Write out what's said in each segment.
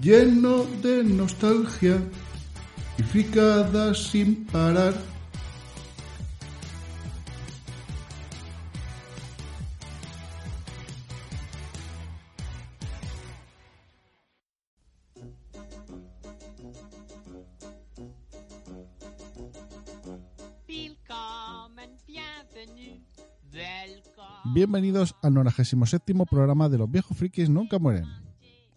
lleno de nostalgia y fricadas sin parar. Bienvenidos al 97 programa de Los Viejos Frikis Nunca Mueren.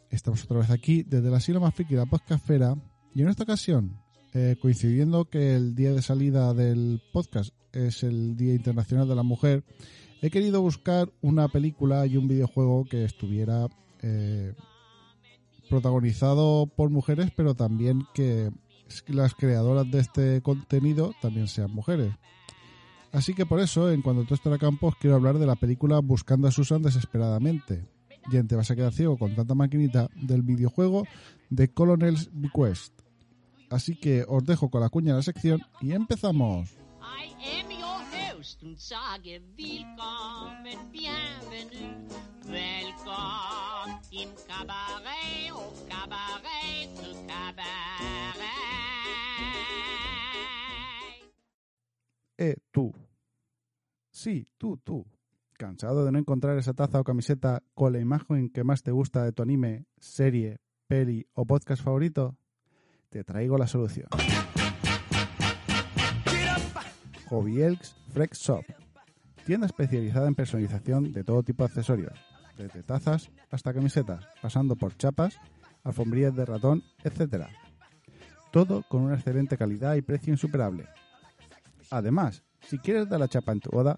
Estamos otra vez aquí desde la silla más friki la podcastfera y en esta ocasión, eh, coincidiendo que el día de salida del podcast es el Día Internacional de la Mujer, he querido buscar una película y un videojuego que estuviera eh, protagonizado por mujeres, pero también que las creadoras de este contenido también sean mujeres. Así que por eso, en cuanto todo esto a Campos, quiero hablar de la película Buscando a Susan desesperadamente. Y te vas a quedar ciego con tanta maquinita del videojuego de Colonel's Bequest. Así que os dejo con la cuña de la sección y empezamos. I am your host und sage willkommen, bienvenue, willkommen im Kabarett, au Kabarett, zu Kabarett. Eh, tú. Sí, tú, tú. ¿Cansado de no encontrar esa taza o camiseta con la imagen que más te gusta de tu anime, serie, peli o podcast favorito? Te traigo la solución. Hobby Elks Frex Shop. Tienda especializada en personalización de todo tipo de accesorios, desde tazas hasta camisetas, pasando por chapas, alfombrillas de ratón, etc. Todo con una excelente calidad y precio insuperable. Además, si quieres dar la chapa en tu boda,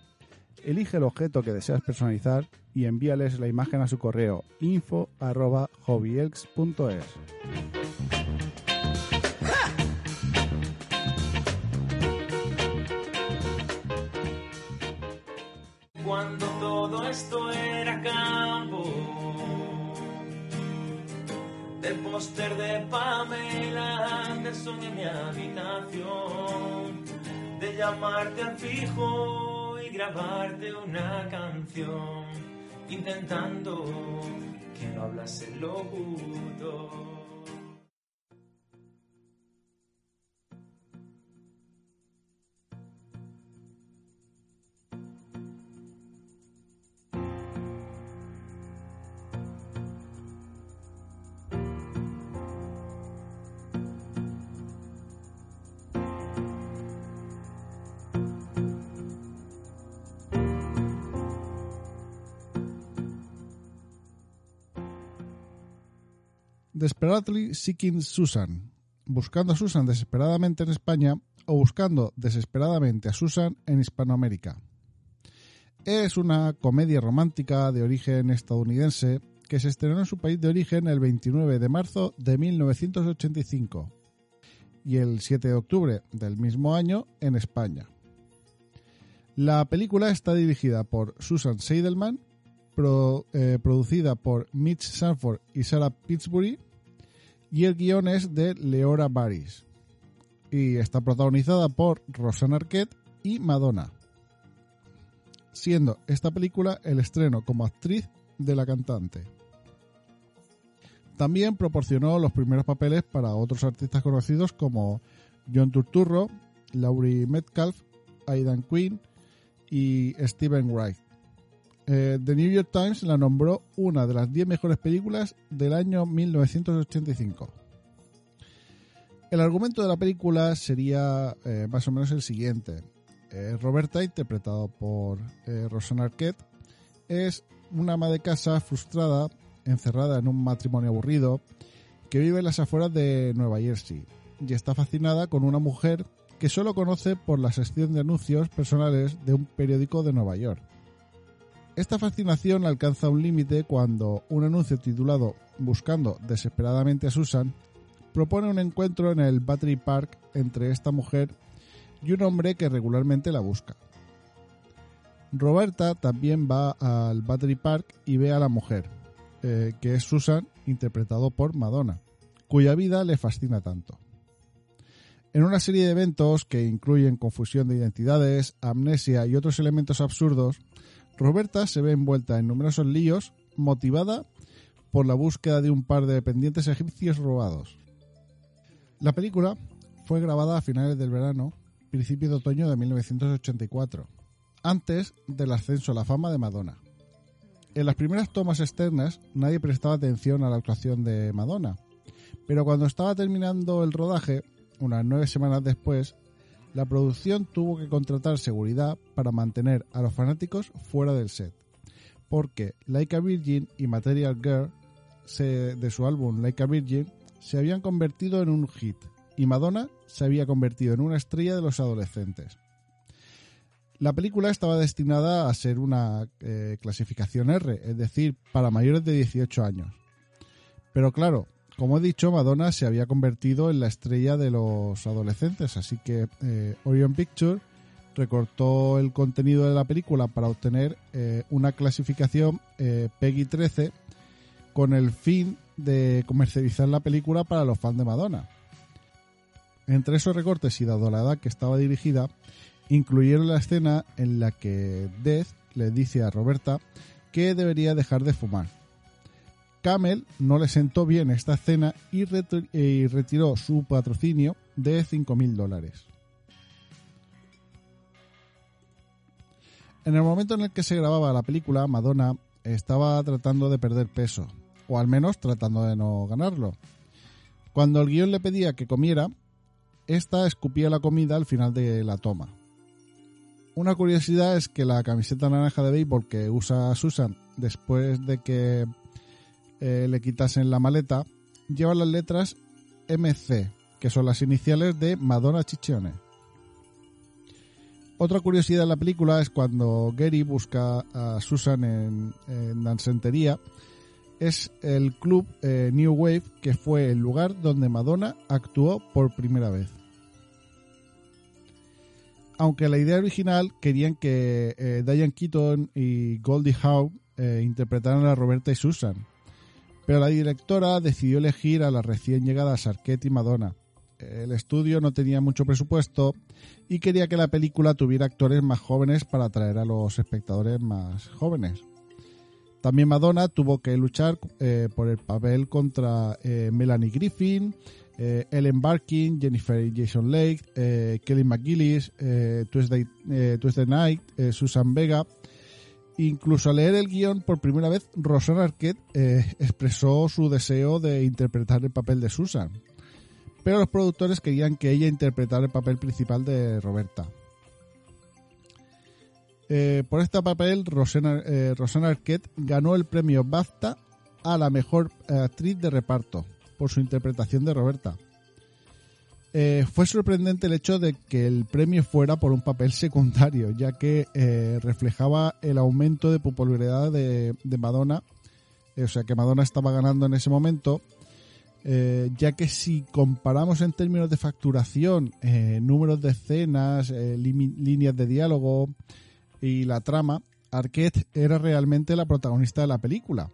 elige el objeto que deseas personalizar y envíales la imagen a su correo info@hobbyelks.es. cuando todo esto era campo. Del póster de Pamela Anderson en mi habitación. De llamarte al fijo grabarte una canción. Intentando que no hablase el locutor. Desperately Seeking Susan, buscando a Susan desesperadamente en España o buscando desesperadamente a Susan en Hispanoamérica. Es una comedia romántica de origen estadounidense que se estrenó en su país de origen el 29 de marzo de 1985 y el 7 de octubre del mismo año en España. La película está dirigida por Susan Seidelman eh, producida por Mitch Sanford y Sarah Pittsbury y el guion es de Leora Baris y está protagonizada por Rosanna Arquette y Madonna, siendo esta película el estreno como actriz de la cantante. También proporcionó los primeros papeles para otros artistas conocidos como John Turturro, Laurie Metcalf, Aidan Quinn y Steven Wright. Eh, The New York Times la nombró una de las 10 mejores películas del año 1985. El argumento de la película sería eh, más o menos el siguiente. Eh, Roberta, interpretado por Rosanna Arquette, es una ama de casa frustrada, encerrada en un matrimonio aburrido, que vive en las afueras de Nueva Jersey y está fascinada con una mujer que solo conoce por la sección de anuncios personales de un periódico de Nueva York. Esta fascinación alcanza un límite cuando un anuncio titulado Buscando desesperadamente a Susan propone un encuentro en el Battery Park entre esta mujer y un hombre que regularmente la busca. Roberta también va al Battery Park y ve a la mujer, eh, que es Susan, interpretado por Madonna, cuya vida le fascina tanto. En una serie de eventos que incluyen confusión de identidades, amnesia y otros elementos absurdos, Roberta se ve envuelta en numerosos líos, motivada por la búsqueda de un par de dependientes egipcios robados. La película fue grabada a finales del verano, principio de otoño de 1984, antes del ascenso a la fama de Madonna. En las primeras tomas externas nadie prestaba atención a la actuación de Madonna, pero cuando estaba terminando el rodaje, unas nueve semanas después, la producción tuvo que contratar seguridad para mantener a los fanáticos fuera del set, porque Like a Virgin y Material Girl de su álbum Like a Virgin se habían convertido en un hit y Madonna se había convertido en una estrella de los adolescentes. La película estaba destinada a ser una eh, clasificación R, es decir, para mayores de 18 años. Pero claro, como he dicho, Madonna se había convertido en la estrella de los adolescentes, así que eh, Orion Pictures recortó el contenido de la película para obtener eh, una clasificación eh, PEGI 13 con el fin de comercializar la película para los fans de Madonna. Entre esos recortes y dado la edad que estaba dirigida, incluyeron la escena en la que Death le dice a Roberta que debería dejar de fumar. Camel no le sentó bien esta escena y, retri- y retiró su patrocinio de 5.000 dólares. En el momento en el que se grababa la película, Madonna estaba tratando de perder peso, o al menos tratando de no ganarlo. Cuando el guion le pedía que comiera, esta escupía la comida al final de la toma. Una curiosidad es que la camiseta naranja de béisbol que usa Susan después de que eh, le quitasen la maleta lleva las letras MC, que son las iniciales de Madonna Ciccione. Otra curiosidad de la película es cuando Gary busca a Susan en, en es el club eh, New Wave, que fue el lugar donde Madonna actuó por primera vez. Aunque la idea original querían que eh, Diane Keaton y Goldie Hawn eh, interpretaran a Roberta y Susan, pero la directora decidió elegir a las recién llegadas Arquette y Madonna. El estudio no tenía mucho presupuesto y quería que la película tuviera actores más jóvenes para atraer a los espectadores más jóvenes. También Madonna tuvo que luchar eh, por el papel contra eh, Melanie Griffin, eh, Ellen Barkin, Jennifer Jason eh, Kelly McGillis, Tuesday, Tuesday Night, Susan Vega. Incluso al leer el guion por primera vez, Rosanna Arquette eh, expresó su deseo de interpretar el papel de Susan. Pero los productores querían que ella interpretara el papel principal de Roberta. Eh, por este papel, Rosanna, eh, Rosanna Arquette ganó el premio BAFTA a la mejor actriz de reparto por su interpretación de Roberta. Eh, fue sorprendente el hecho de que el premio fuera por un papel secundario, ya que eh, reflejaba el aumento de popularidad de, Madonna, eh, o sea que Madonna estaba ganando en ese momento, eh, ya que si comparamos en términos de facturación, números de escenas, líneas de diálogo y la trama, Arquette era realmente la protagonista de la película.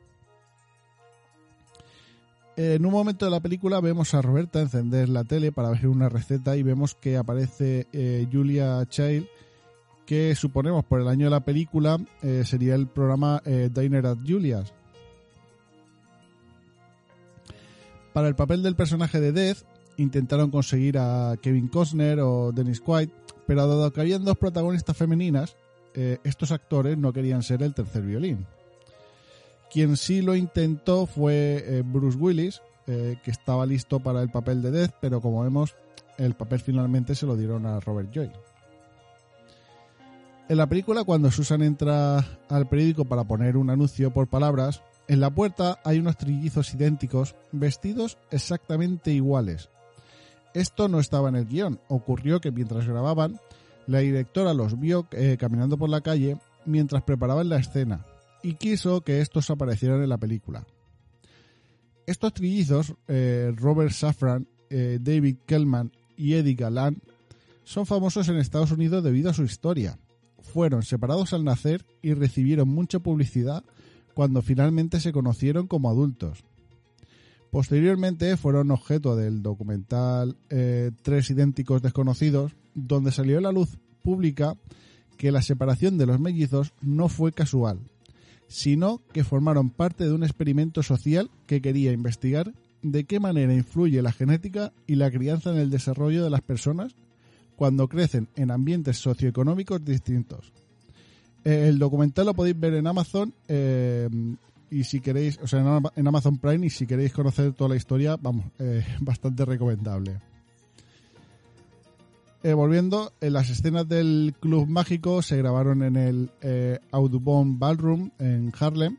En un momento de la película vemos a Roberta encender la tele para ver una receta y vemos que aparece eh, Julia Child, que suponemos por el año de la película eh, sería el programa eh, Diner at Julia's. Para el papel del personaje de Death intentaron conseguir a Kevin Costner o Dennis Quaid, pero dado que habían dos protagonistas femeninas, eh, estos actores no querían ser el tercer violín. Quien sí lo intentó fue eh, Bruce Willis, eh, que estaba listo para el papel de Death, pero como vemos, el papel finalmente se lo dieron a Robert Joy. En la película, cuando Susan entra al periódico para poner un anuncio por palabras, en la puerta hay unos trillizos idénticos, vestidos exactamente iguales. Esto no estaba en el guion. Ocurrió que mientras grababan, la directora los vio eh, caminando por la calle mientras preparaban la escena y quiso que estos aparecieran en la película. Estos trillizos, eh, Robert Safran, eh, David Kellman y Eddie Galán, son famosos en Estados Unidos debido a su historia. Fueron separados al nacer y recibieron mucha publicidad cuando finalmente se conocieron como adultos. Posteriormente fueron objeto del documental eh, Tres idénticos desconocidos, donde salió a la luz pública que la separación de los mellizos no fue casual, sino que formaron parte de un experimento social que quería investigar de qué manera influye la genética y la crianza en el desarrollo de las personas cuando crecen en ambientes socioeconómicos distintos. Eh, el documental lo podéis ver en Amazon eh, y si queréis, o sea, en Amazon Prime y si queréis conocer toda la historia, vamos, eh, bastante recomendable. Eh, volviendo, en las escenas del Club Mágico se grabaron en el eh, Audubon Ballroom en Harlem,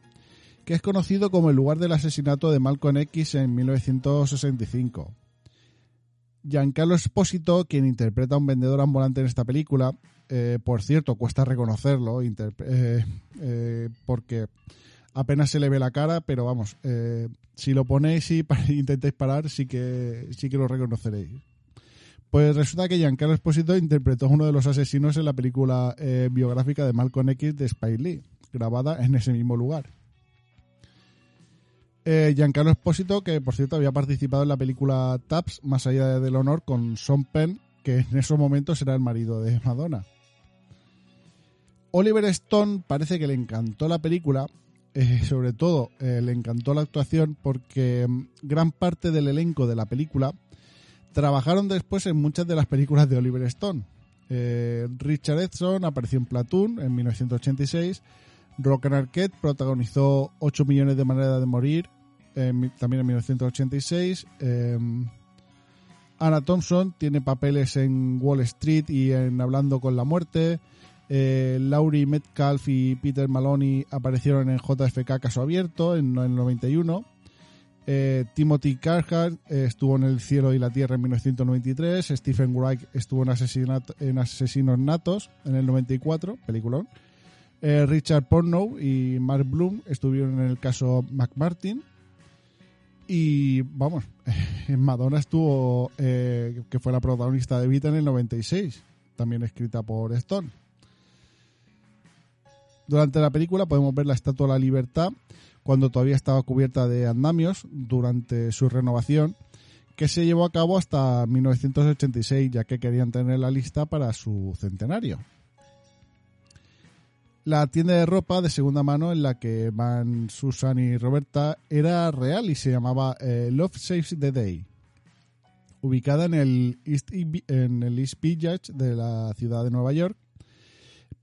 que es conocido como el lugar del asesinato de Malcolm X en 1965. Giancarlo Espósito, quien interpreta a un vendedor ambulante en esta película, eh, por cierto, cuesta reconocerlo, porque apenas se le ve la cara, pero vamos, si lo ponéis y intentáis parar, sí que, sí que lo reconoceréis. Pues resulta que Giancarlo Esposito interpretó a uno de los asesinos en la película eh, biográfica de Malcolm X de Spike Lee, grabada en ese mismo lugar. Eh, Giancarlo Esposito, que por cierto había participado en la película Taps, Más allá del honor, con Sean Penn, que en esos momentos era el marido de Madonna. Oliver Stone parece que le encantó la película, eh, sobre todo le encantó la actuación porque mm, gran parte del elenco de la película Trabajaron después en muchas de las películas de Oliver Stone. Eh, Richard Edson apareció en Platoon en 1986. Rock Arquette protagonizó 8 millones de maneras de morir también en 1986. Eh, Anna Thompson tiene papeles en Wall Street y en Hablando con la Muerte. Eh, Laurie Metcalf y Peter Maloney aparecieron en JFK Caso Abierto en el 91. Eh, Timothy Carhart eh, estuvo en El cielo y la tierra en 1993. Stephen Wright estuvo en, en Asesinos Natos en el 94, peliculón. Eh, Richard Pornow y Mark Bloom estuvieron en el caso McMartin. Y vamos, Madonna estuvo, que fue la protagonista de Vita en el 96, también escrita por Stone. Durante la película podemos ver la Estatua de la Libertad cuando todavía estaba cubierta de andamios durante su renovación, que se llevó a cabo hasta 1986, ya que querían tener la lista para su centenario. La tienda de ropa de segunda mano en la que van Susan y Roberta era real y se llamaba eh, Love Saves the Day, ubicada en el East, en el East Village de la ciudad de Nueva York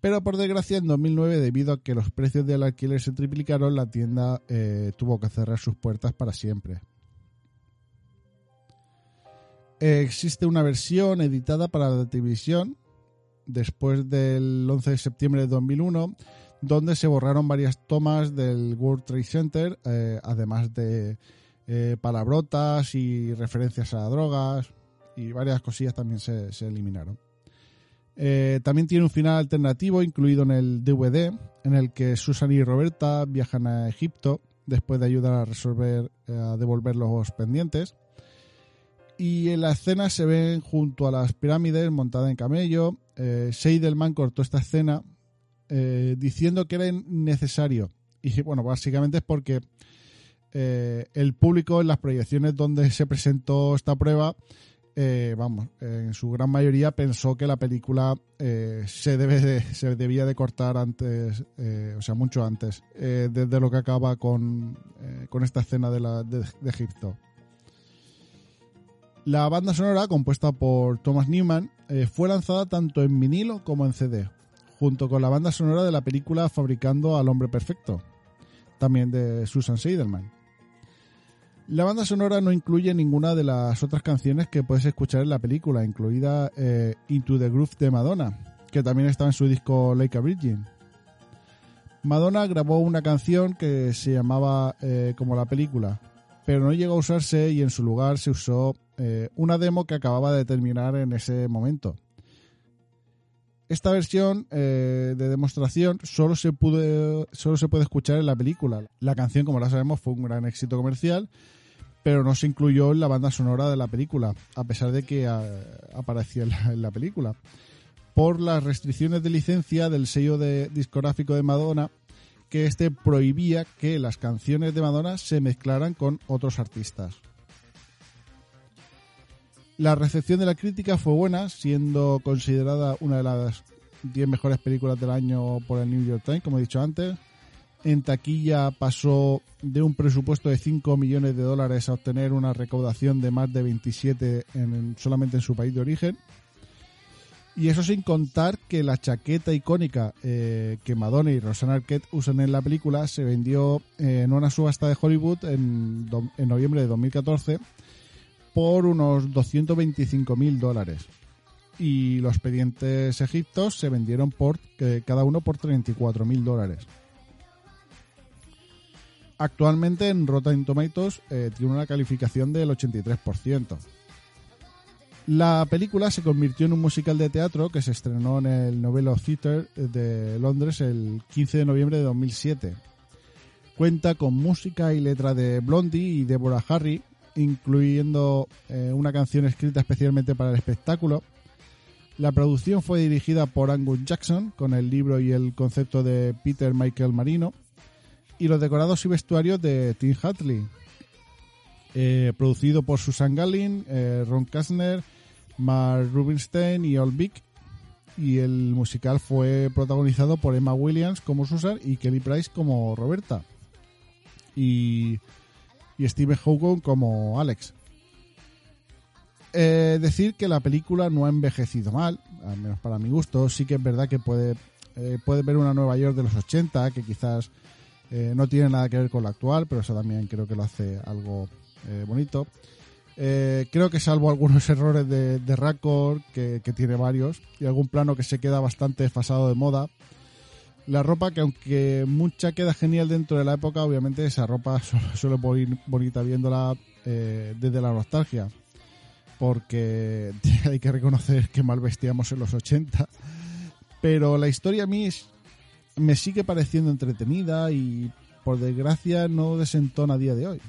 pero por desgracia en 2009 debido a que los precios del alquiler se triplicaron, la tienda eh, tuvo que cerrar sus puertas para siempre. existe una versión editada para la televisión después del 11 de septiembre de 2001 donde se borraron varias tomas del World Trade Center, eh, además de eh, palabrotas y referencias a drogas y varias cosillas también se eliminaron. Eh, también tiene un final alternativo incluido en el DVD, en el que Susan y Roberta viajan a Egipto después de ayudar a resolver, eh, a devolver los pendientes. Y en la escena se ven junto a las pirámides montada en camello. Eh, Seidelman cortó esta escena eh, diciendo que era necesario. Y bueno, básicamente es porque el público en las proyecciones donde se presentó esta prueba, eh, vamos, en su gran mayoría pensó que la película se, debe de- se debía de cortar antes, o sea, mucho antes, desde lo que acaba con, eh, con esta escena de, la, de, Egipto. La banda sonora, compuesta por Thomas Newman, eh, fue lanzada tanto en vinilo como en CD, junto con la banda sonora de la película Fabricando al Hombre Perfecto, también de Susan Seidelman. La banda sonora no incluye ninguna de las otras canciones que puedes escuchar en la película, incluida eh, Into the Groove de Madonna, que también estaba en su disco Like a Virgin. Madonna grabó una canción que se llamaba eh, como la película, pero no llegó a usarse y en su lugar se usó eh, una demo que acababa de terminar en ese momento. Esta versión eh, de demostración solo se, pudo, solo se puede escuchar en la película. La canción, como la sabemos, fue un gran éxito comercial, pero no se incluyó en la banda sonora de la película, a pesar de que ah, aparecía en la, película. Por las restricciones de licencia del sello discográfico de Madonna, que este prohibía que las canciones de Madonna se mezclaran con otros artistas. La recepción de la crítica fue buena, siendo considerada una de las 10 mejores películas del año por el New York Times, como he dicho antes. En taquilla pasó de un presupuesto de 5 millones de dólares a obtener una recaudación de más de 27 en- solamente en su país de origen. Y eso sin contar que la chaqueta icónica eh, que Madonna y Rosanna Arquette usan en la película se vendió eh, en una subasta de Hollywood en, noviembre de 2014 por unos 225 mil dólares. Y los pendientes egiptos se vendieron por eh, cada uno por 34 mil dólares. Actualmente en Rotten Tomatoes eh, tiene una calificación del 83%. La película se convirtió en un musical de teatro que se estrenó en el Novello Theatre de Londres el 15 de noviembre de 2007. Cuenta con música y letra de Blondie y Deborah Harry, incluyendo eh, una canción escrita especialmente para el espectáculo. La producción fue dirigida por Angus Jackson, con el libro y el concepto de Peter Michael Marino, y los decorados y vestuarios de Tim Hatley. Eh, producido por Susan Gallin, eh, Ron Kastner, Mark Rubinstein y Ol Vic. Y el musical fue protagonizado por Emma Williams como Susan y Kelly Price como Roberta. Y, y Steve Hogan como Alex. Eh, decir que la película no ha envejecido mal, al menos para mi gusto. Sí que es verdad que puede, eh, puede ver una Nueva York de los 80, que quizás eh, no tiene nada que ver con la actual, pero eso también creo que lo hace algo bonito. Creo que salvo algunos errores de, de Raccord, que, que tiene varios, y algún plano que se queda bastante desfasado de moda. La ropa, que aunque mucha queda genial dentro de la época, obviamente esa ropa puedo ir bonita viéndola eh, desde la nostalgia. Porque hay que reconocer que mal vestíamos en los 80. Pero la historia a mí es- me sigue pareciendo entretenida y por desgracia no desentona a día de hoy.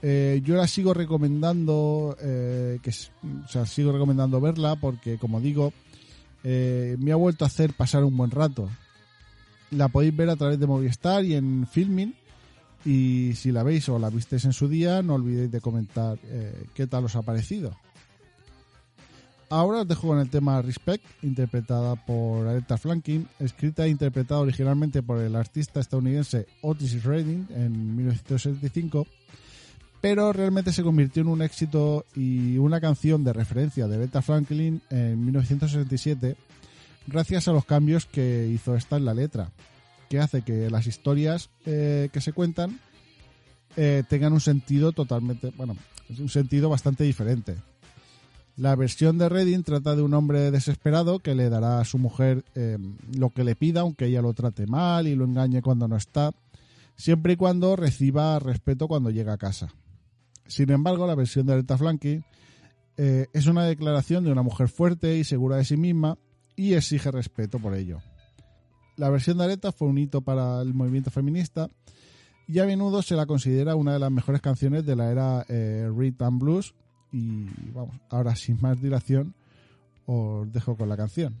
Eh, yo la sigo recomendando, eh, que, o sea, sigo recomendando verla porque, como digo, eh, me ha vuelto a hacer pasar un buen rato. La podéis ver a través de Movistar y en Filmin. Y si la veis o la visteis en su día, no olvidéis de comentar eh, qué tal os ha parecido. Ahora os dejo con el tema Respect, interpretada por Aretha Franklin, escrita e interpretada originalmente por el artista estadounidense Otis Redding en 1965, pero realmente se convirtió en un éxito y una canción de referencia de Aretha Franklin en 1967 gracias a los cambios que hizo esta en la letra, que hace que las historias eh, que se cuentan eh, tengan un sentido totalmente, bueno, un sentido bastante diferente. La versión de Redding trata de un hombre desesperado que le dará a su mujer eh, lo que le pida, aunque ella lo trate mal y lo engañe cuando no está, siempre y cuando reciba respeto cuando llega a casa. Sin embargo, la versión de Aretha Franklin eh, es una declaración de una mujer fuerte y segura de sí misma y exige respeto por ello. La versión de Aretha fue un hito para el movimiento feminista y a menudo se la considera una de las mejores canciones de la era eh, rhythm and blues y vamos, ahora sin más dilación os dejo con la canción.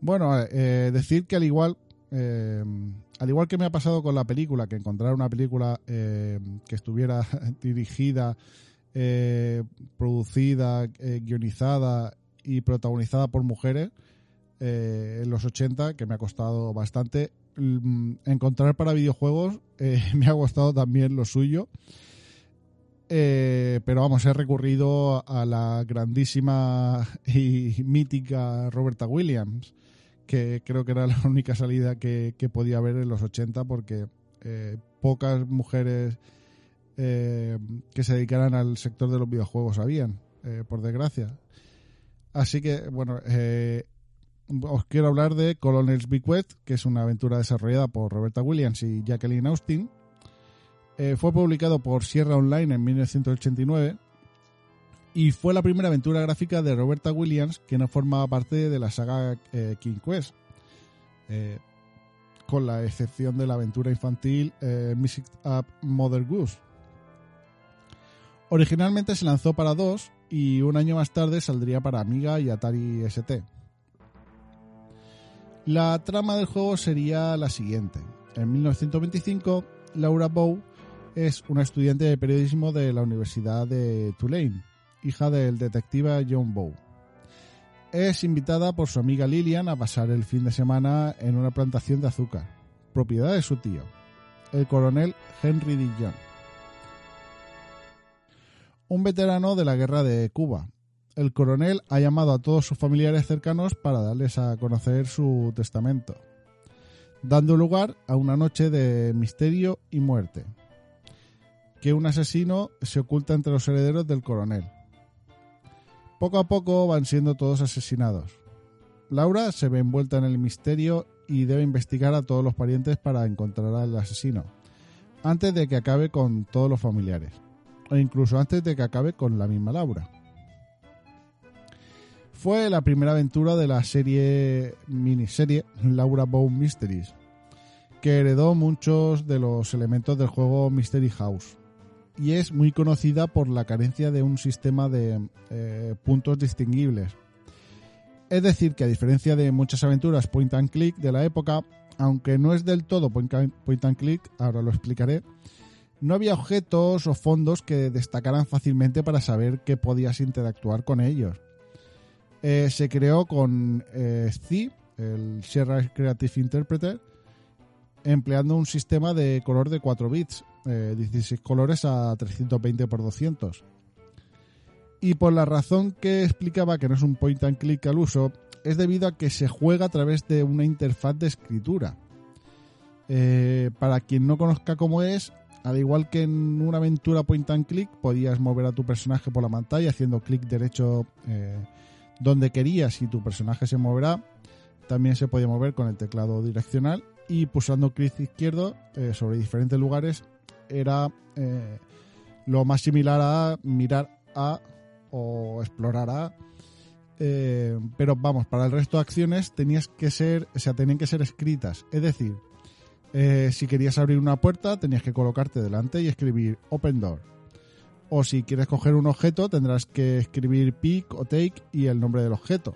Bueno, eh, decir que al igual, eh, al igual que me ha pasado con la película, que encontrar una película eh, que estuviera dirigida, eh, producida, eh, guionizada y protagonizada por mujeres eh, en los 80, que me ha costado bastante, mm, encontrar para videojuegos me ha costado también lo suyo. Eh, pero vamos, he recurrido a la grandísima y mítica Roberta Williams, que creo que era la única salida que, podía haber en los 80 porque eh, pocas mujeres eh, que se dedicaran al sector de los videojuegos habían, eh, por desgracia. Así que, bueno, os quiero hablar de Colonel's Bequest, que es una aventura desarrollada por Roberta Williams y Jacqueline Austin. Eh, fue publicado por Sierra Online en 1989 y fue la primera aventura gráfica de Roberta Williams que no formaba parte de la saga eh, King Quest. Eh, con la excepción de la aventura infantil Mixed Up Mother Goose. Originalmente se lanzó para dos y un año más tarde saldría para Amiga y Atari ST. La trama del juego sería la siguiente. En 1925, Laura Bow es una estudiante de periodismo de la Universidad de Tulane, hija del detective John Bow. Es invitada por su amiga Lillian a pasar el fin de semana en una plantación de azúcar, propiedad de su tío, el coronel Henry Dillon, un veterano de la guerra de Cuba. El coronel ha llamado a todos sus familiares cercanos para darles a conocer su testamento, dando lugar a una noche de misterio y muerte, que un asesino se oculta entre los herederos del coronel. Poco a poco van siendo todos asesinados. Laura se ve envuelta en el misterio y debe investigar a todos los parientes para encontrar al asesino, antes de que acabe con todos los familiares, o incluso antes de que acabe con la misma Laura. Fue la primera aventura de la serie miniserie Laura Bow Mysteries, que heredó muchos de los elementos del juego Mystery House y es muy conocida por la carencia de un sistema de eh, puntos distinguibles. Es decir, que a diferencia de muchas aventuras point and click de la época, aunque no es del todo point and, click, ahora lo explicaré, no había objetos o fondos que destacaran fácilmente para saber que podías interactuar con ellos. Eh, se creó con eh, SCI, el Sierra Creative Interpreter, empleando un sistema de color de 4 bits, eh, 16 colores a 320 x 200. Y por la razón que explicaba que no es un point and click al uso, es debido a que se juega a través de una interfaz de escritura. Eh, para quien no conozca cómo es, al igual que en una aventura point and click, podías mover a tu personaje por la pantalla haciendo clic derecho eh, donde querías y tu personaje se moverá. También se podía mover con el teclado direccional y pulsando clic izquierdo eh, sobre diferentes lugares era eh, lo más similar a mirar a o explorar a. Eh, pero vamos, para el resto de acciones tenías que ser, o sea, tenían que ser escritas. Es decir, eh, si querías abrir una puerta, tenías que colocarte delante y escribir Open Door. O si quieres coger un objeto, tendrás que escribir pick o take y el nombre del objeto.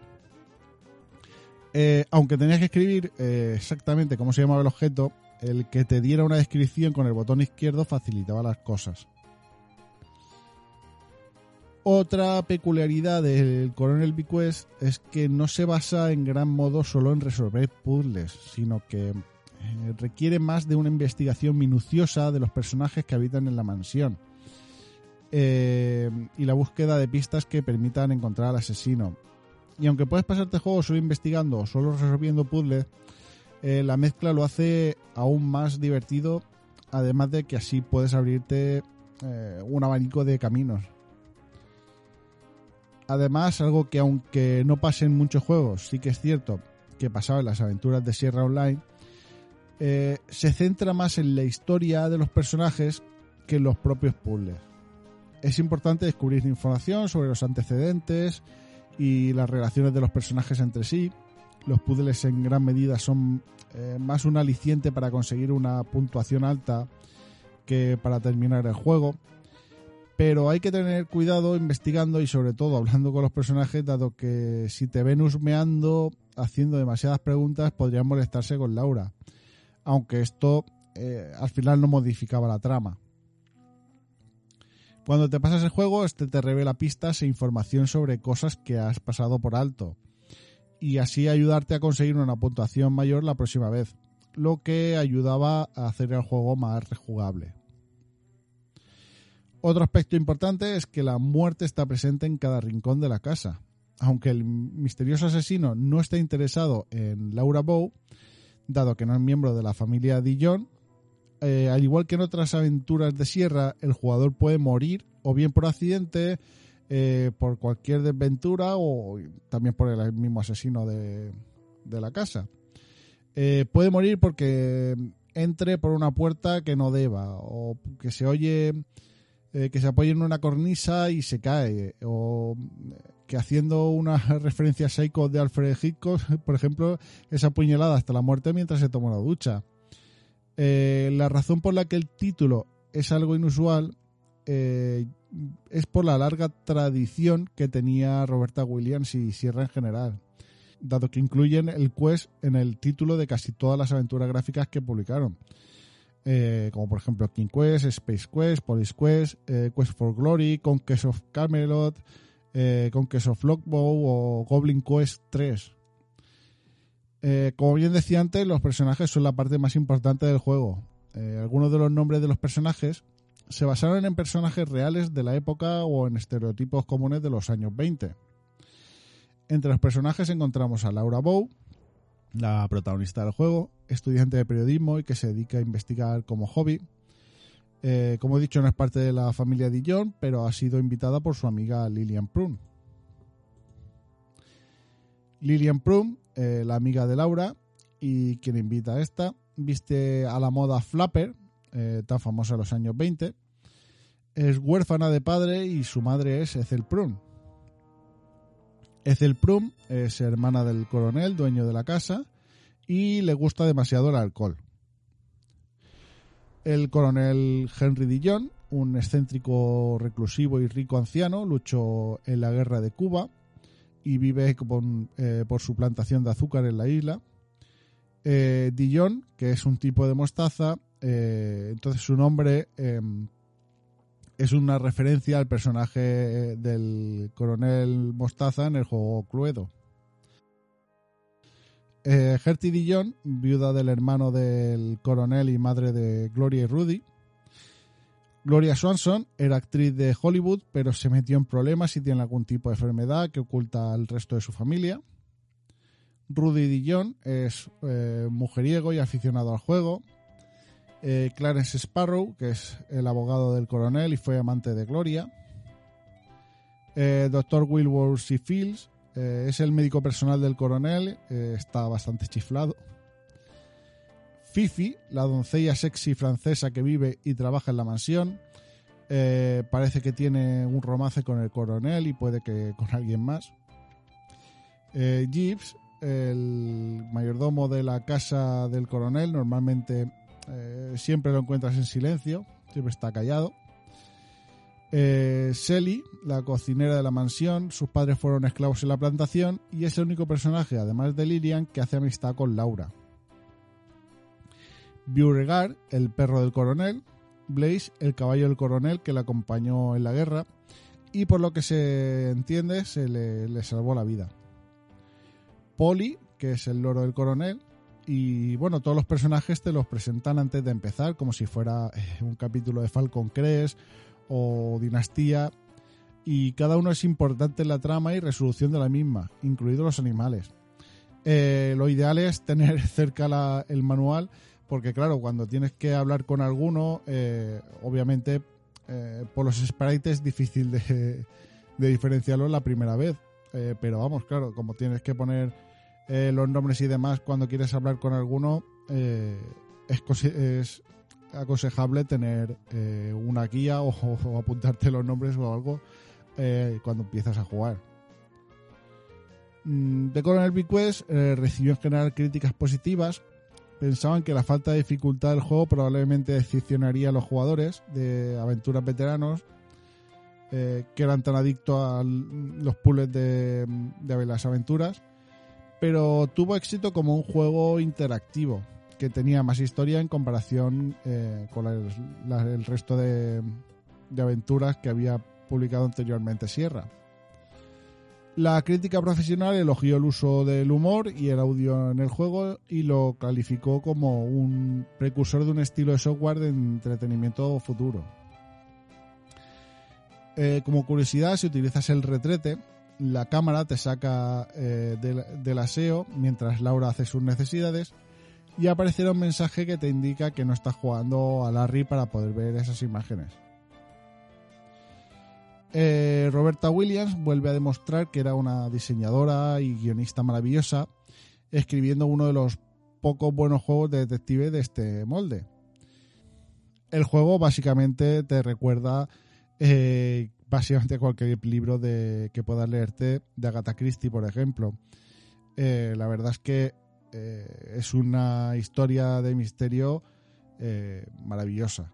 Aunque tenías que escribir exactamente cómo se llamaba el objeto, el que te diera una descripción con el botón izquierdo facilitaba las cosas. Otra peculiaridad del Coronel Bequest es que no se basa en gran modo solo en resolver puzzles, sino que eh, requiere más de una investigación minuciosa de los personajes que habitan en la mansión eh, y la búsqueda de pistas que permitan encontrar al asesino. Y aunque puedes pasarte el juego solo investigando o solo resolviendo puzzles, eh, la mezcla lo hace aún más divertido, además de que así puedes abrirte eh, un abanico de caminos. Además, algo que aunque no pase en muchos juegos, sí que es cierto que pasaba en las aventuras de Sierra Online, eh, se centra más en la historia de los personajes que en los propios puzzles. Es importante descubrir información sobre los antecedentes y las relaciones de los personajes entre sí. Los puzzles en gran medida son eh, más un aliciente para conseguir una puntuación alta que para terminar el juego. Pero hay que tener cuidado investigando y sobre todo hablando con los personajes, dado que si te ven husmeando, haciendo demasiadas preguntas, podrían molestarse con Laura. Aunque esto eh, al final no modificaba la trama. Cuando te pasas el juego, este te revela pistas e información sobre cosas que has pasado por alto. Y así ayudarte a conseguir una puntuación mayor la próxima vez. Lo que ayudaba a hacer el juego más rejugable. Otro aspecto importante es que la muerte está presente en cada rincón de la casa. Aunque el misterioso asesino no está interesado en Laura Bow, dado que no es miembro de la familia Dillon, eh, al igual que en otras aventuras de sierra, el jugador puede morir o bien por accidente, eh, por cualquier desventura o también por el mismo asesino de, la casa. Eh, puede morir porque entre por una puerta que no deba o que se oye eh, que se apoye en una cornisa y se cae o que haciendo una referencia a Psycho de Alfred Hitchcock, por ejemplo, es apuñalada hasta la muerte mientras se toma una ducha. La razón por la que el título es algo inusual es por la larga tradición que tenía Roberta Williams y Sierra en general, dado que incluyen el Quest en el título de casi todas las aventuras gráficas que publicaron. Eh, como por ejemplo King Quest, Space Quest, Police Quest, eh, Quest for Glory, Conquest of Camelot, eh, Conquest of Lockbow o Goblin Quest 3. Eh, como bien decía antes, los personajes son la parte más importante del juego. Algunos de los nombres de los personajes se basaron en personajes reales de la época o en estereotipos comunes de los años 20. Entre los personajes encontramos a Laura Bow, la protagonista del juego, estudiante de periodismo y que se dedica a investigar como hobby. Eh, como he dicho, no es parte de la familia Dillon, pero ha sido invitada por su amiga Lillian Prune. Lillian Prune, eh, la amiga de Laura, y quien invita a esta, viste a la moda flapper, eh, tan famosa en los años 20. Es huérfana de padre y su madre es Ethel Prune. Ethel Prune es hermana del coronel, dueño de la casa, y le gusta demasiado el alcohol. El coronel Henry Dillon, un excéntrico, reclusivo y rico anciano, luchó en la guerra de Cuba y vive eh, por su plantación de azúcar en la isla. Eh, Dillon, que es un tipo de mostaza, eh, entonces su nombre eh, es una referencia al personaje eh, del coronel Mostaza en el juego Cluedo. Eh, Gertie Dillon, viuda del hermano del coronel y madre de Gloria y Rudy. Gloria Swanson era actriz de Hollywood, pero se metió en problemas y tiene algún tipo de enfermedad que oculta al resto de su familia. Rudy Dillon es eh, mujeriego y aficionado al juego. Eh, Clarence Sparrow, que es el abogado del coronel y fue amante de Gloria. Eh, Dr. Wilbur C. Fields eh, es el médico personal del coronel, eh, está bastante chiflado. Fifi, la doncella sexy francesa que vive y trabaja en la mansión, parece que tiene un romance con el coronel y puede que con alguien más. Gibbs, el mayordomo de la casa del coronel, normalmente eh, siempre lo encuentras en silencio, siempre está callado. Eh, Sally, la cocinera de la mansión, sus padres fueron esclavos en la plantación y es el único personaje, además de Lillian, que hace amistad con Laura. Beauregard, el perro del coronel, Blaze, el caballo del coronel que le acompañó en la guerra y por lo que se entiende se le, le salvó la vida. Polly, que es el loro del coronel, y bueno, todos los personajes te los presentan antes de empezar, como si fuera eh, un capítulo de Falcon Crest o Dinastía, y cada uno es importante en la trama y resolución de la misma, incluidos los animales. Eh, lo ideal es tener cerca el manual, porque claro, cuando tienes que hablar con alguno, eh, obviamente por los sprites es difícil de, de diferenciarlo la primera vez. Pero vamos, claro, como tienes que poner eh, los nombres y demás cuando quieres hablar con alguno, eh, es, aconsejable tener eh, una guía o, apuntarte los nombres o algo cuando empiezas a jugar. Mm, The Colonel Bequest eh, recibió en general críticas positivas. Pensaban que la falta de dificultad del juego probablemente decepcionaría a los jugadores de aventuras veteranos que eran tan adictos a los puzzles de, de las aventuras, pero tuvo éxito como un juego interactivo que tenía más historia en comparación eh, con el resto de, de aventuras que había publicado anteriormente Sierra. La crítica profesional elogió el uso del humor y el audio en el juego y lo calificó como un precursor de un estilo de software de entretenimiento futuro. Eh, como curiosidad, si utilizas el retrete, la cámara te saca eh, del, aseo mientras Laura hace sus necesidades y aparecerá un mensaje que te indica que no estás jugando a Larry para poder ver esas imágenes. Eh, Roberta Williams vuelve a demostrar que era una diseñadora y guionista maravillosa, escribiendo uno de los pocos buenos juegos de detective de este molde. El juego básicamente te recuerda, eh, básicamente cualquier libro de, que puedas leerte de Agatha Christie, por ejemplo. Eh, la verdad es que eh, es una historia de misterio eh, maravillosa.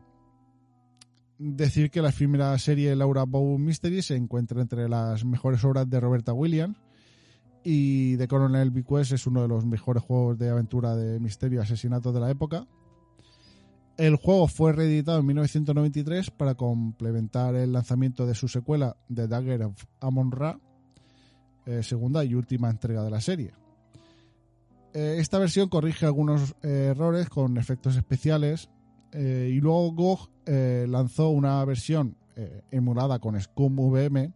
Decir que la primera serie Laura Bow Mystery se encuentra entre las mejores obras de Roberta Williams y The Colonel Bequest es uno de los mejores juegos de aventura de misterio y asesinato de la época. El juego fue reeditado en 1993 para complementar el lanzamiento de su secuela The Dagger of Amon Ra, eh, segunda y última entrega de la serie. Eh, esta versión corrige algunos eh, errores con efectos especiales y luego GOG lanzó una versión emulada con Scum VM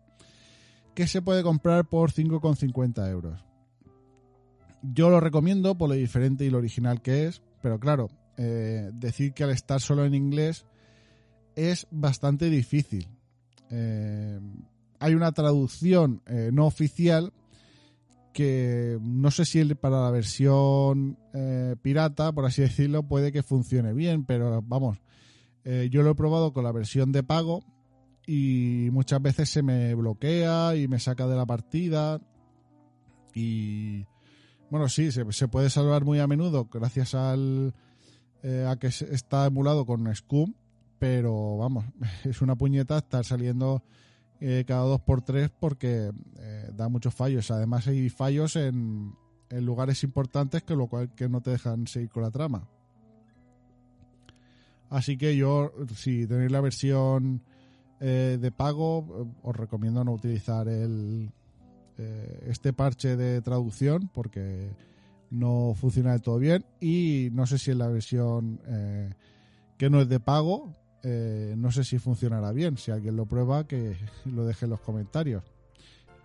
que se puede comprar por 5,50 euros. Yo lo recomiendo por lo diferente y lo original que es, pero claro, eh, decir que al estar solo en inglés es bastante difícil. Eh, hay una traducción eh, no oficial que no sé si para la versión pirata, por así decirlo, puede que funcione bien, pero vamos, yo lo he probado con la versión de pago y muchas veces se me bloquea y me saca de la partida y bueno sí se, se puede salvar muy a menudo gracias al eh, a que está emulado con Scum pero vamos es una puñeta estar saliendo eh, cada dos por tres porque eh, da muchos fallos. Además hay fallos en, en lugares importantes que lo cual que no te dejan seguir con la trama. Así que yo si tenéis la versión de pago, os recomiendo no utilizar el, este parche de traducción porque no funciona del todo bien y no sé si en la versión eh, que no es de pago eh, no sé si funcionará bien. Si alguien lo prueba que lo deje en los comentarios.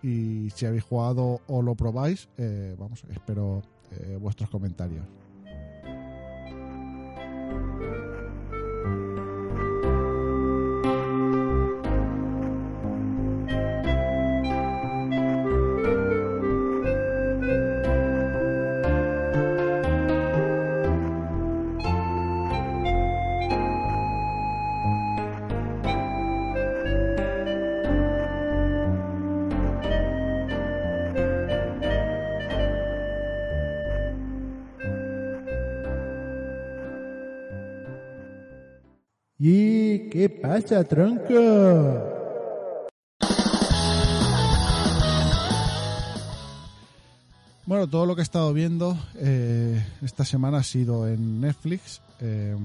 Y si habéis jugado o lo probáis eh, vamos espero eh, vuestros comentarios pasa, tronco? Bueno, todo lo que he estado viendo eh, esta semana ha sido en Netflix. Eh,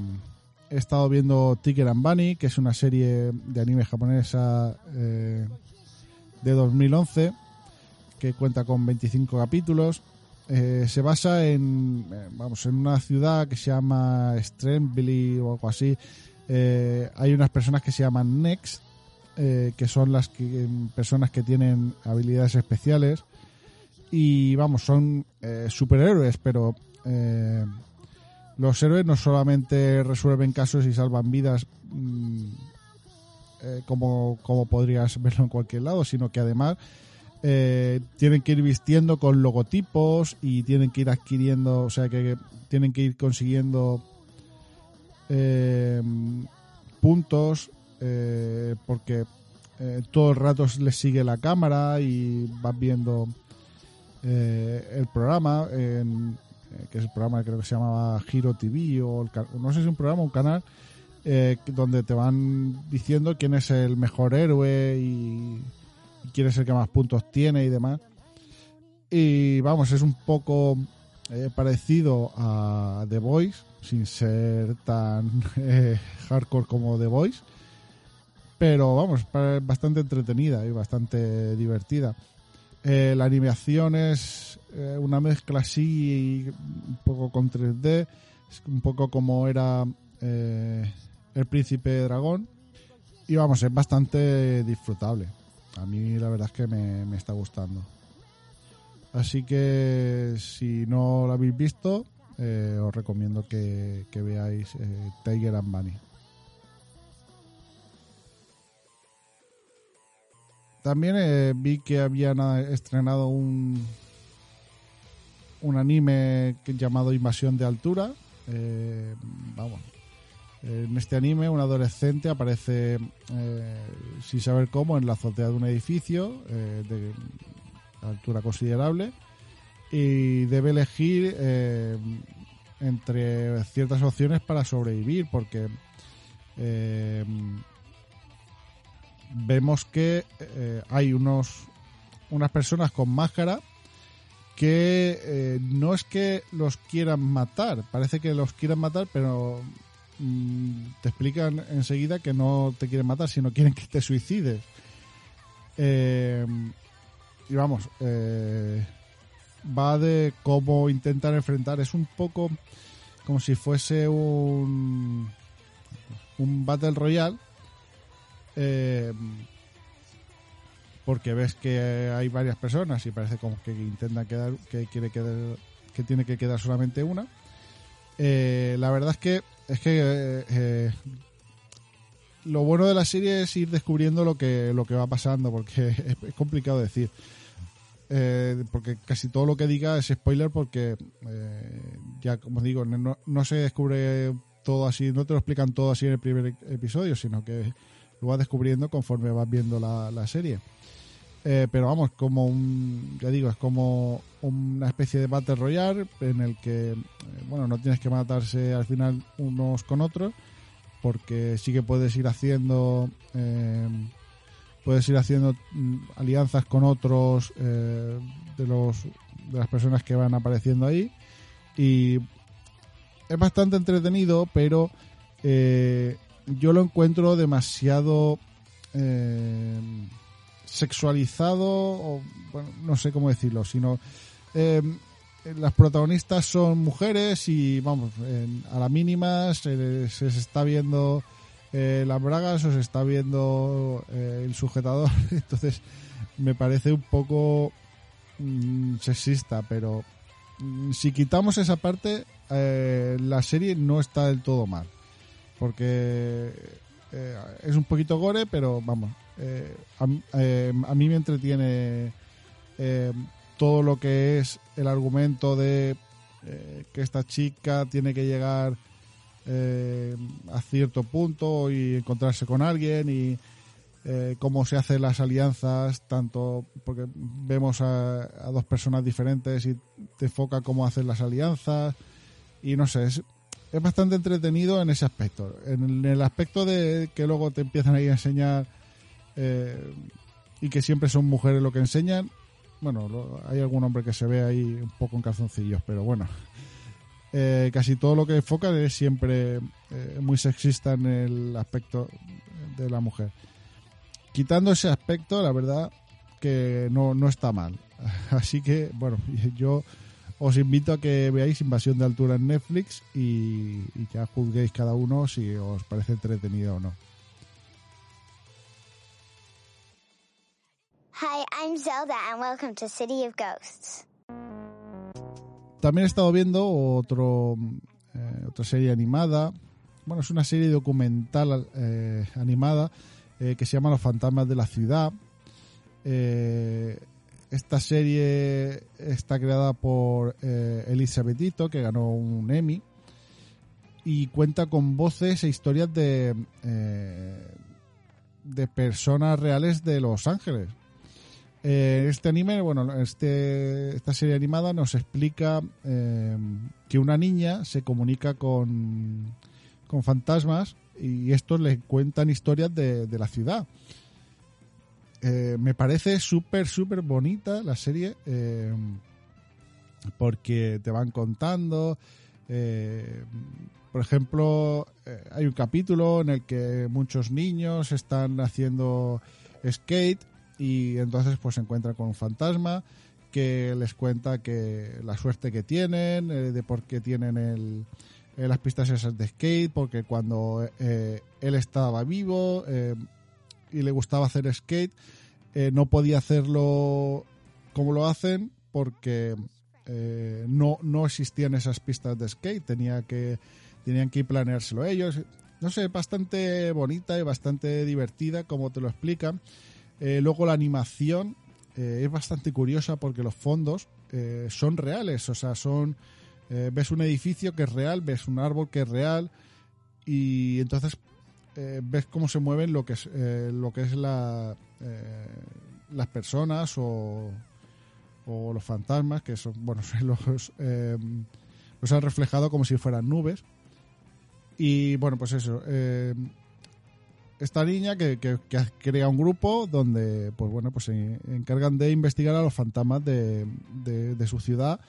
he estado viendo Tiger and Bunny, que es una serie de anime japonesa eh, de 2011, que cuenta con 25 capítulos. Se basa en, vamos, en una ciudad que se llama Strembly o algo así. Eh, hay unas personas que se llaman Next, eh, que son las que, personas que tienen habilidades especiales y vamos, son eh, superhéroes, pero eh, los héroes no solamente resuelven casos y salvan vidas mm, eh, como, como podrías verlo en cualquier lado, sino que además eh, tienen que ir vistiendo con logotipos y tienen que ir adquiriendo, o sea, que tienen que ir consiguiendo eh, puntos eh, porque eh, todo el rato les sigue la cámara y vas viendo eh, el programa, en- eh, que es el programa creo que se llamaba Giro TV o el no sé si es un programa un canal eh, que- donde te van diciendo quién es el mejor héroe y, y quién es el que más puntos tiene y demás. Y vamos, es un poco parecido a The Voice, sin ser tan eh, hardcore como The Voice. Pero vamos, bastante entretenida y bastante divertida. Eh, la animación es eh, una mezcla así, un poco con 3D, es un poco como era eh, El Príncipe Dragón. Y vamos, es bastante disfrutable. A mí la verdad es que me está gustando. Así que si no lo habéis visto, eh, os recomiendo que, veáis eh, Tiger and Bunny. También eh, vi que habían eh, estrenado un un anime llamado Invasión de Altura. Vamos, En este anime, un adolescente aparece sin saber cómo en la azotea de un edificio de altura considerable y debe elegir eh, entre ciertas opciones para sobrevivir porque eh, vemos que eh, hay unos unas personas con máscara que no es que los quieran matar, parece que los quieran matar, pero mm, te explican enseguida que no te quieren matar, sino quieren que te suicides. Y vamos, eh, va de cómo intentar enfrentar, es un poco como si fuese un, un Battle Royale. Eh, porque ves que hay varias personas y parece como que intentan quedar, que quiere quedar, que tiene que quedar solamente una. Eh, la verdad es que es que eh, eh, lo bueno de la serie es ir descubriendo lo que lo que va pasando porque es, complicado decir. Eh, porque casi todo lo que diga es spoiler porque eh, ya como digo no, no se descubre todo así no te lo explican todo así en el primer episodio sino que lo vas descubriendo conforme vas viendo la, la serie Eh, pero vamos como un ya digo es como una especie de battle royale en el que eh, bueno no tienes que matarse al final unos con otros porque sí que puedes ir haciendo eh, puedes ir haciendo mm, alianzas con otros eh, de los de las personas que van apareciendo ahí. Y es bastante entretenido pero eh, yo lo encuentro demasiado sexualizado o bueno, no sé cómo decirlo sino las protagonistas son mujeres y vamos en- a la mínima se, se está viendo eh, las bragas o se está viendo eh, el sujetador. Entonces me parece un poco mm, sexista pero mm, si quitamos esa parte eh, la serie no está del todo mal. Porque es un poquito gore pero vamos a, a mí me entretiene todo lo que es el argumento de eh, que esta chica tiene que llegar eh, a cierto punto y encontrarse con alguien y eh, cómo se hacen las alianzas, tanto porque vemos a, a dos personas diferentes y te enfoca cómo hacen las alianzas y no sé, es, es bastante entretenido en ese aspecto. En, el aspecto de que luego te empiezan ahí a enseñar y que siempre son mujeres lo que enseñan, bueno, lo- hay algún hombre que se ve ahí un poco en calzoncillos, pero bueno. Eh, casi todo lo que enfocan es siempre eh, muy sexista en el aspecto de la mujer. Quitando ese aspecto, la verdad que no, no está mal. Así que, bueno, yo os invito a que veáis Invasión de Altura en Netflix y, ya juzguéis cada uno si os parece entretenido o no. Hi, I'm Zelda, and welcome to City of Ghosts. También he estado viendo otro, eh, otra serie animada. Bueno, es una serie documental eh, animada eh, que se llama Los fantasmas de la ciudad. Esta serie está creada por Elizabeth Ito, que ganó un Emmy. Y cuenta con voces e historias de, de personas reales de Los Ángeles. Eh, este anime, bueno, este, esta serie animada nos explica eh, que una niña se comunica con, con fantasmas y estos le cuentan historias de, de la ciudad. Eh, me parece súper, súper bonita la serie eh, porque te van contando. por ejemplo, hay un capítulo en el que muchos niños están haciendo skate y entonces pues se encuentran con un fantasma que les cuenta que la suerte que tienen, eh, de por qué tienen el, eh, las pistas esas de skate, porque cuando eh, él estaba vivo y le gustaba hacer skate, no podía hacerlo como lo hacen porque no, no existían esas pistas de skate, tenía que, tenían que planeárselo ellos. No sé, bastante bonita y bastante divertida como te lo explican. Eh, luego la animación eh, es bastante curiosa porque los fondos eh, son reales, o sea, son eh, ves un edificio que es real, ves un árbol que es real y entonces ves cómo se mueven lo que es lo que es la las personas o, o los fantasmas que son bueno los los han reflejado como si fueran nubes. Y bueno pues eso esta niña que, crea un grupo donde pues bueno pues se encargan de investigar a los fantasmas de, su ciudad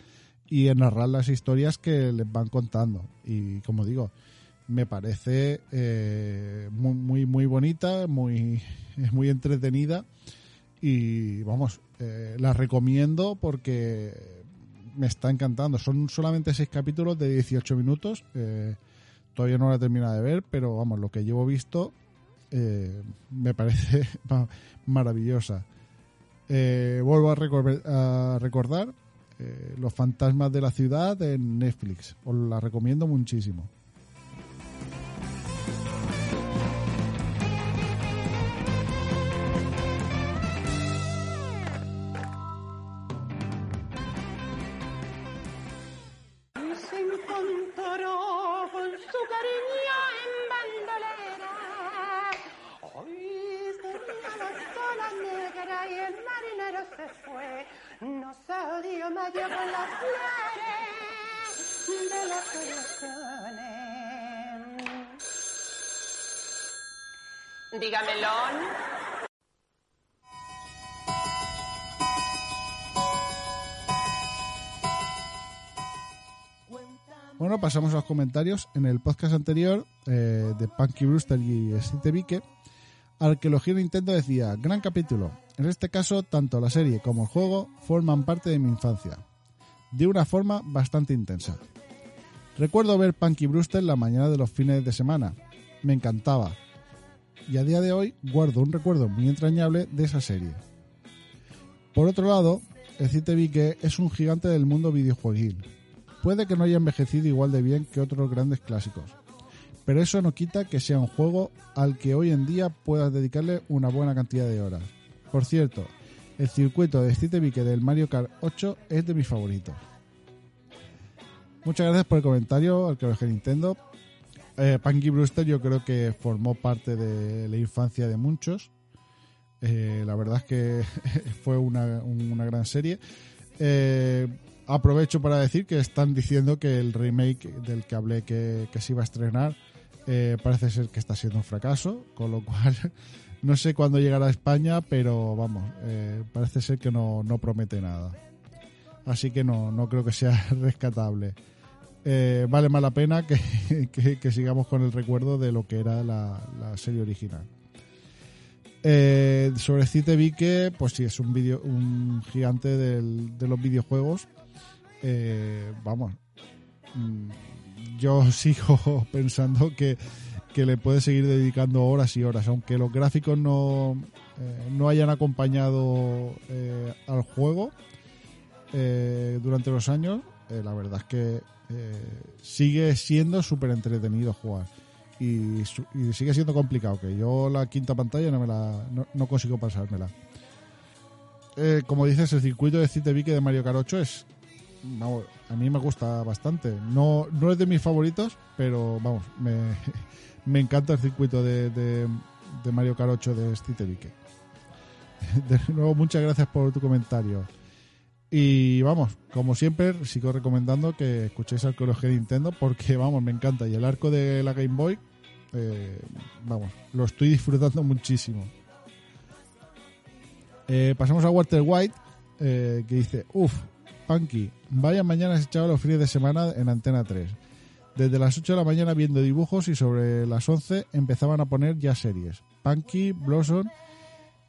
y narrar las historias que les van contando. Y como digo me parece eh, muy muy muy bonita muy muy entretenida y vamos eh, la recomiendo porque me está encantando. Son solamente seis capítulos de 18 minutos eh, todavía no la he terminado de ver pero vamos lo que llevo visto eh, me parece ma- maravillosa Eh, vuelvo a, a recordar eh, Los fantasmas de la ciudad en Netflix. Os la recomiendo muchísimo. Dígamelo. Bueno, pasamos a los comentarios. En el podcast anterior eh, de Punky Brewster y Steve Vique, Arqueología Nintendo decía, gran capítulo. En este caso, tanto la serie como el juego forman parte de mi infancia, de una forma bastante intensa. Recuerdo ver Punky Brewster la mañana de los fines de semana. Me encantaba. Y a día de hoy guardo un recuerdo muy entrañable de esa serie. Por otro lado, el Cite Vique es un gigante del mundo videojueguil. Puede que no haya envejecido igual de bien que otros grandes clásicos, pero eso no quita que sea un juego al que hoy en día puedas dedicarle una buena cantidad de horas. Por cierto, el circuito de Cite Vique del Mario Kart 8 es de mis favoritos. Muchas gracias por el comentario, al que Nintendo. Eh, Punky Brewster yo creo que formó parte de la infancia de muchos. Eh, la verdad es que fue una, una gran serie. Eh, aprovecho para decir que están diciendo que el remake del que hablé que, que se iba a estrenar eh, parece ser que está siendo un fracaso, con lo cual no sé cuándo llegará a España, pero vamos, parece ser que no, no promete nada. Así que no, no creo que sea rescatable. Eh, vale más la pena que, que- sigamos con el recuerdo de lo que era la, la serie original. Eh, sobre Cite Vique, pues sí, es un, video, un gigante del- de los videojuegos. Eh, vamos, mm, yo sigo pensando que, que le puede seguir dedicando horas y horas, aunque los gráficos no, no hayan acompañado al juego durante los años. la verdad es que eh, sigue siendo súper entretenido jugar. Y, y sigue siendo complicado que yo la quinta pantalla no me la no, consigo pasármela. Eh, como dices el circuito de Cite Vique de Mario Kart 8 es a mí me gusta bastante. No, no es de mis favoritos pero vamos me, me encanta el circuito de, de, Mario Kart 8 de Cite Vique. De nuevo muchas gracias por tu comentario y vamos, como siempre, sigo recomendando que escuchéis Arqueología de Nintendo porque, vamos, me encanta. Y el arco de la Game Boy, eh, vamos, lo estoy disfrutando muchísimo. Eh, pasamos a Walter White, eh, que dice, uff, Punky, vaya mañana se echaba los fines de semana en Antena 3. Desde las 8 de la mañana viendo dibujos y sobre las 11 empezaban a poner ya series. Punky, Blossom,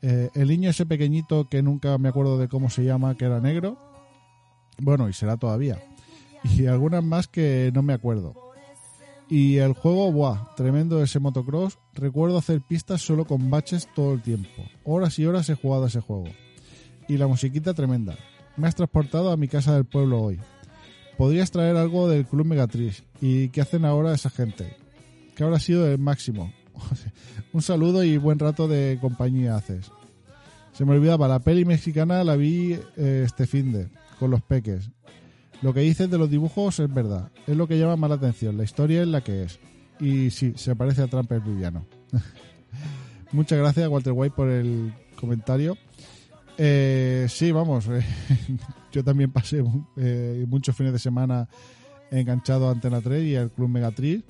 eh, el niño ese pequeñito que nunca me acuerdo de cómo se llama, que era negro. Bueno, y será todavía. Y algunas más que no me acuerdo. Y el juego, buah, tremendo ese motocross. Recuerdo hacer pistas solo con baches todo el tiempo. Horas y horas he jugado ese juego. Y la musiquita tremenda. Me has transportado a mi casa del pueblo hoy. Podrías traer algo del Club Megatriz. ¿Y qué hacen ahora esa gente? Que habrá sido el máximo. Un saludo y buen rato de compañía haces. Se me olvidaba, la peli mexicana la vi eh, este fin de, con los peques. Lo que dices de los dibujos es verdad, es lo que llama más la atención, la historia es la que es. Y sí, se parece a Trump el Viviano. Muchas gracias, Walter White, por el comentario. Eh, sí, vamos. yo también pasé eh, muchos fines de semana enganchado a Antena 3 y al Club Megatriz.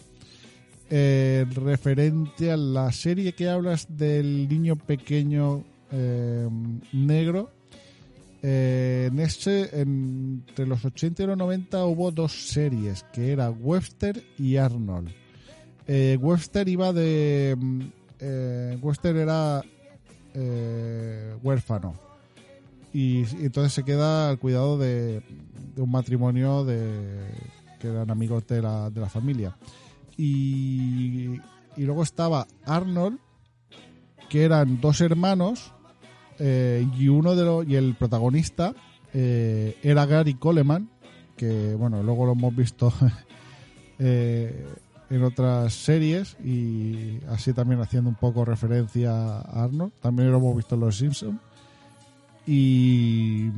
Eh, referente a la serie que hablas del niño pequeño eh, negro. eh, en ese, entre los 80 y los 90 hubo dos series, que era Webster y Arnold. Webster iba de... Webster era huérfano. Y, y entonces se queda al cuidado de, de un matrimonio de que eran amigos de la, de la familia. Y, y luego estaba Arnold, que eran dos hermanos, eh, y uno de los, y el protagonista eh, era Gary Coleman, que bueno, luego lo hemos visto eh, en otras series y así también haciendo un poco referencia a Arnold. También lo hemos visto en Los Simpsons. Y,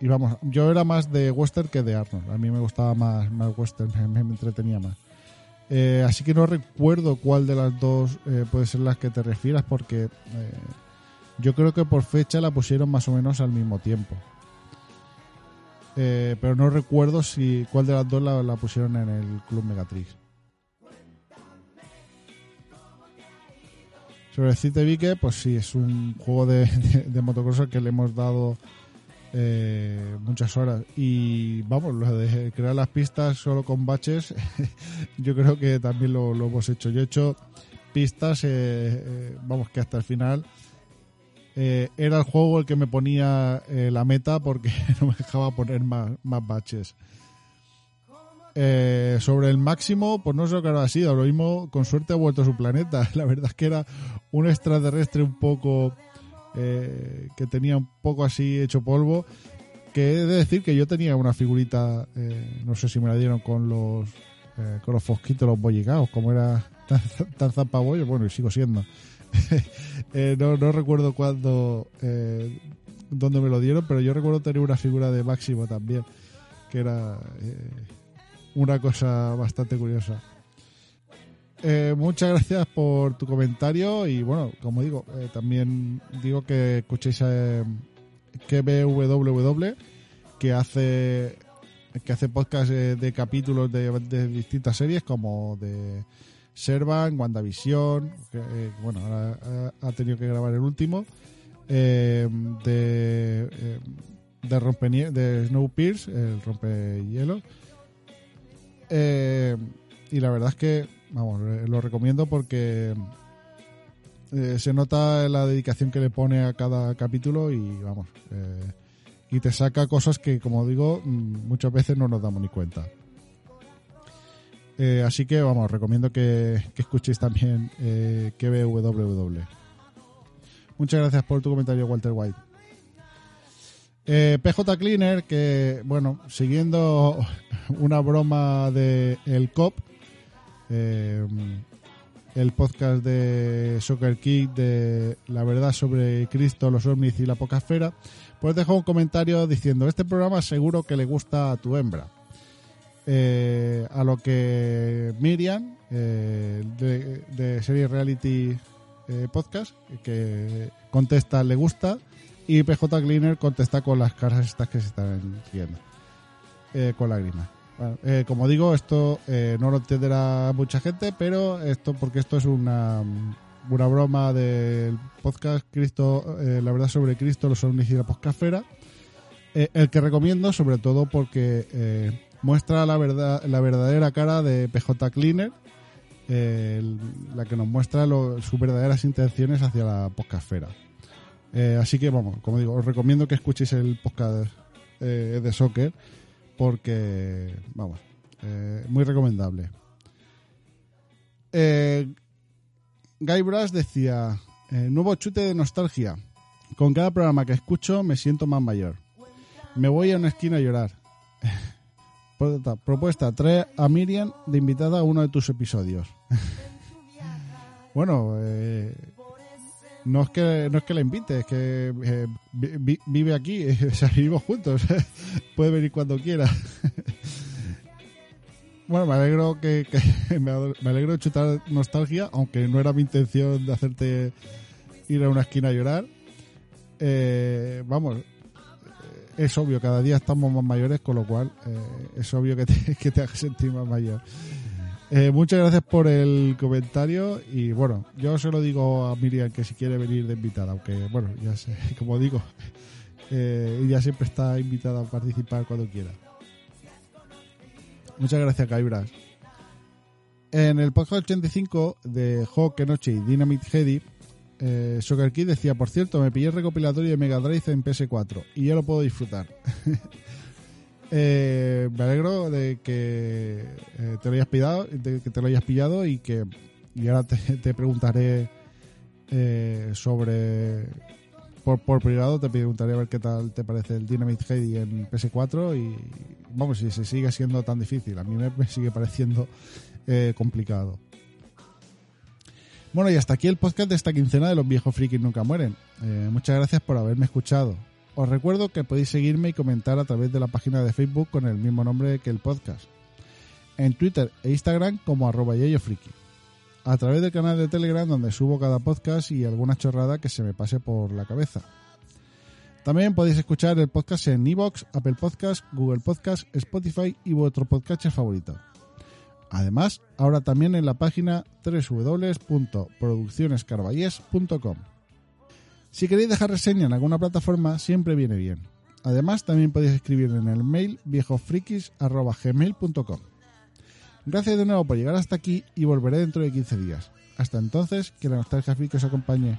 y vamos, yo era más de western que de Arnold. A mí me gustaba más, más western, me, me entretenía más. Eh, así que no recuerdo cuál de las dos eh, puede ser las que te refieras porque eh, yo creo que por fecha la pusieron más o menos al mismo tiempo. Eh, pero no recuerdo si cuál de las dos la, pusieron en el Club Megatrix. Sobre Cite Vique, pues sí, es un juego de, motocross que le hemos dado eh, muchas horas. Y vamos, lo de crear las pistas solo con baches, yo creo que también lo, hemos hecho. Yo he hecho pistas, eh, eh, vamos, que hasta el final era el juego el que me ponía la meta porque no me dejaba poner más, más baches. Sobre el máximo, pues no sé lo que habrá sido. Lo mismo, con suerte ha vuelto a su planeta. La verdad es que era un extraterrestre un poco. Eh, que tenía un poco así hecho polvo. Que he de decir que yo tenía una figurita, eh, no sé si me la dieron con los eh, con los fosquitos, los bollicaos, como era tan, tan zampabollo, bueno, y sigo siendo. Eh, no, no recuerdo cuándo, eh, dónde me lo dieron, pero yo recuerdo tener una figura de Máximo también, que era eh, una cosa bastante curiosa. Eh, muchas gracias por tu comentario y bueno, como digo, eh, también digo que escuchéis a KBWW que hace que hace podcast eh, de capítulos de, distintas series como de Servan, WandaVision, que, eh, bueno, ahora ha, tenido que grabar el último, eh, de, eh, de, rompenie- de Snowpiercer, el rompehielo. Eh, y la verdad es que, vamos, lo recomiendo porque eh, se nota la dedicación que le pone a cada capítulo y, vamos, eh, y te saca cosas que, como digo, mm, muchas veces no nos damos ni cuenta. Eh, así que vamos, recomiendo que, escuchéis también eh, KBWW. Muchas gracias por tu comentario, Walter White. PJ Cleaner, que bueno, siguiendo una broma de El COP, eh, el podcast de Soccer Kick de la verdad sobre Cristo, los ovnis y la poca esfera, pues dejó un comentario diciendo, este programa seguro que le gusta a tu hembra. Eh, a lo que Miriam, eh, de, de serie reality eh, podcast, que contesta le gusta, y PJ Cleaner contesta con las caras estas que se están riendo, eh, con lágrimas. Bueno, eh, como digo, esto eh, no lo entenderá mucha gente, pero esto porque esto es una, una broma del podcast Cristo, eh, la verdad sobre Cristo, los ovnis y la poscafera, el que recomiendo sobre todo porque muestra la verdad, la verdadera cara de PJ Cleaner, la que nos muestra sus verdaderas intenciones hacia la poscafera. Así que vamos, como digo, os recomiendo que escuchéis el podcast de soccer porque, vamos, eh, muy recomendable. Eh, Guy Brass decía, eh, nuevo chute de nostalgia. Con cada programa que escucho me siento más mayor. Me voy a una esquina a llorar. Propuesta- trae a Miriam de invitada a uno de tus episodios. bueno, eh, no es que no es que la invite, es que eh, vi- vi- vive aquí, o vivimos juntos, puede venir cuando quiera. Bueno, me alegro que, que- me alegro de chutar nostalgia, aunque no era mi intención de hacerte ir a una esquina a llorar. Eh, vamos, eh, es obvio, cada día estamos más mayores, con lo cual eh, es obvio que que te hagas sentir más mayor. Eh, muchas gracias por el comentario y bueno, yo se lo digo a Miriam que si quiere venir de invitada, aunque bueno, ya sé, como digo, eh, ella siempre está invitada a participar cuando quiera. Muchas gracias, Caibras. En el podcast 85 de Hawk, Noche y Dynamite Heady, eh, Soccer decía, por cierto, me pillé el recopilatorio de Mega Drive en PS4 y ya lo puedo disfrutar. Eh, me alegro de que eh, te lo hayas pillado, de que te lo hayas pillado y que y ahora te, preguntaré eh, sobre por, por privado te preguntaré a ver qué tal te parece el Dynamite Heady en PS4 y vamos si se sigue siendo tan difícil. A mí me, me sigue pareciendo eh, complicado. Bueno y hasta aquí el podcast de esta quincena de los viejos frikis nunca mueren. Eh, muchas gracias por haberme escuchado os recuerdo que podéis seguirme y comentar a través de la página de Facebook con el mismo nombre que el podcast. En Twitter e Instagram como arroba. A través del canal de Telegram donde subo cada podcast y alguna chorrada que se me pase por la cabeza. También podéis escuchar el podcast en Evox, Apple Podcast, Google Podcast, Spotify y vuestro podcast favorito. Además, ahora también en la página www.produccionescarballés.com. Si queréis dejar reseña en alguna plataforma, siempre viene bien. Además, también podéis escribir en el mail viejofrikis.gmail.com. Gracias de nuevo por llegar hasta aquí y volveré dentro de 15 días. Hasta entonces, que la nostalgia friki os acompañe.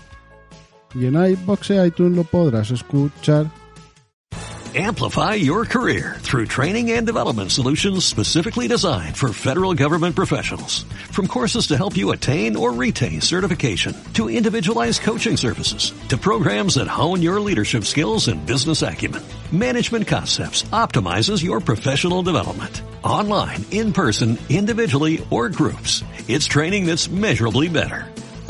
Y en iBox e iTunes lo podrás escuchar. Amplify your career through training and development solutions specifically designed for federal government professionals. From courses to help you attain or retain certification, to individualized coaching services, to programs that hone your leadership skills and business acumen, Management Concepts optimizes your professional development. Online, in person, individually, or groups. It's training that's measurably better.